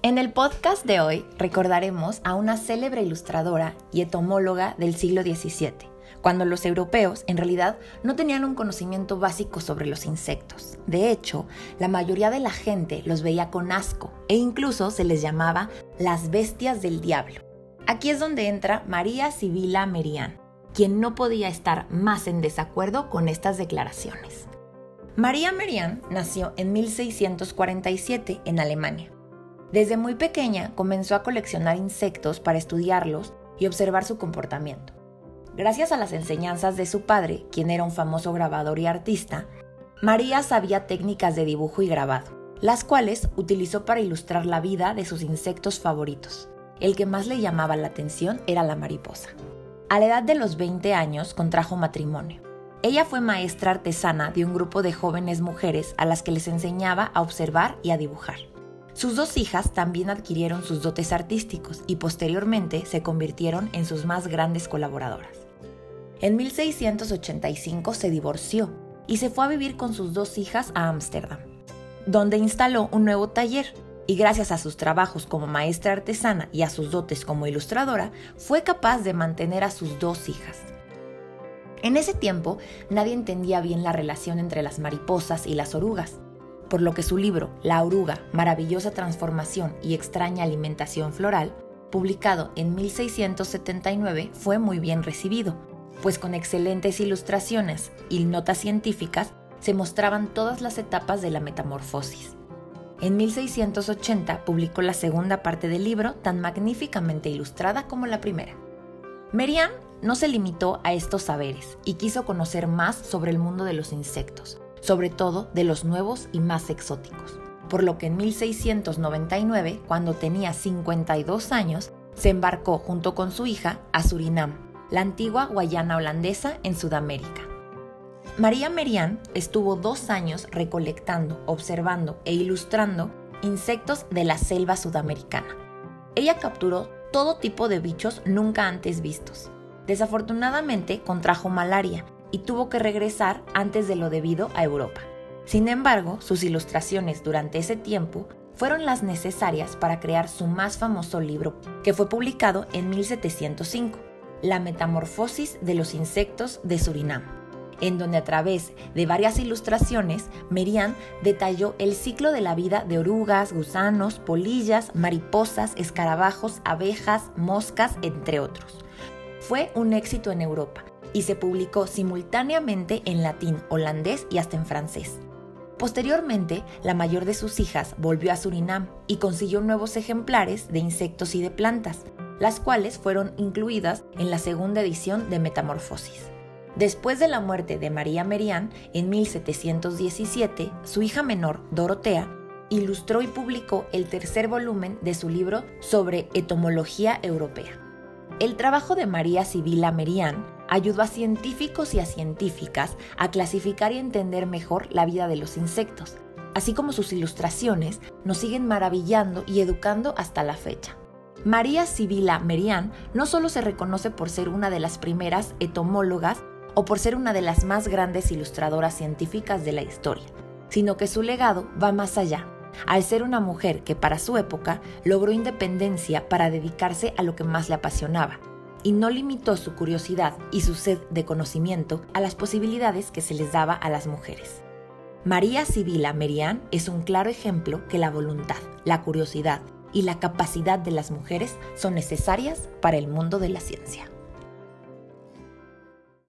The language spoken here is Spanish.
En el podcast de hoy recordaremos a una célebre ilustradora y etomóloga del siglo XVII, cuando los europeos en realidad no tenían un conocimiento básico sobre los insectos. De hecho, la mayoría de la gente los veía con asco e incluso se les llamaba las bestias del diablo. Aquí es donde entra María Sibila Merian, quien no podía estar más en desacuerdo con estas declaraciones. María Merian nació en 1647 en Alemania desde muy pequeña comenzó a coleccionar insectos para estudiarlos y observar su comportamiento. Gracias a las enseñanzas de su padre, quien era un famoso grabador y artista, María sabía técnicas de dibujo y grabado, las cuales utilizó para ilustrar la vida de sus insectos favoritos. El que más le llamaba la atención era la mariposa. A la edad de los 20 años contrajo matrimonio. Ella fue maestra artesana de un grupo de jóvenes mujeres a las que les enseñaba a observar y a dibujar. Sus dos hijas también adquirieron sus dotes artísticos y posteriormente se convirtieron en sus más grandes colaboradoras. En 1685 se divorció y se fue a vivir con sus dos hijas a Ámsterdam, donde instaló un nuevo taller y gracias a sus trabajos como maestra artesana y a sus dotes como ilustradora, fue capaz de mantener a sus dos hijas. En ese tiempo nadie entendía bien la relación entre las mariposas y las orugas, por lo que su libro La oruga, maravillosa transformación y extraña alimentación floral, publicado en 1679, fue muy bien recibido, pues con excelentes ilustraciones y notas científicas se mostraban todas las etapas de la metamorfosis. En 1680 publicó la segunda parte del libro, tan magníficamente ilustrada como la primera. Merian no se limitó a estos saberes y quiso conocer más sobre el mundo de los insectos sobre todo de los nuevos y más exóticos. Por lo que en 1699, cuando tenía 52 años, se embarcó junto con su hija a Surinam, la antigua Guayana holandesa en Sudamérica. María Merian estuvo dos años recolectando, observando e ilustrando insectos de la selva sudamericana. Ella capturó todo tipo de bichos nunca antes vistos. Desafortunadamente contrajo malaria y tuvo que regresar antes de lo debido a Europa. Sin embargo, sus ilustraciones durante ese tiempo fueron las necesarias para crear su más famoso libro, que fue publicado en 1705, La Metamorfosis de los Insectos de Surinam, en donde a través de varias ilustraciones, Merian detalló el ciclo de la vida de orugas, gusanos, polillas, mariposas, escarabajos, abejas, moscas, entre otros. Fue un éxito en Europa y se publicó simultáneamente en latín, holandés y hasta en francés. Posteriormente, la mayor de sus hijas volvió a Surinam y consiguió nuevos ejemplares de insectos y de plantas, las cuales fueron incluidas en la segunda edición de Metamorfosis. Después de la muerte de María Merian en 1717, su hija menor, Dorotea, ilustró y publicó el tercer volumen de su libro sobre etomología europea. El trabajo de María Sibila Merian ayudó a científicos y a científicas a clasificar y entender mejor la vida de los insectos, así como sus ilustraciones nos siguen maravillando y educando hasta la fecha. María Sibila Merian no solo se reconoce por ser una de las primeras etomólogas o por ser una de las más grandes ilustradoras científicas de la historia, sino que su legado va más allá, al ser una mujer que para su época logró independencia para dedicarse a lo que más le apasionaba, y no limitó su curiosidad y su sed de conocimiento a las posibilidades que se les daba a las mujeres. María Sibila Merian es un claro ejemplo que la voluntad, la curiosidad y la capacidad de las mujeres son necesarias para el mundo de la ciencia.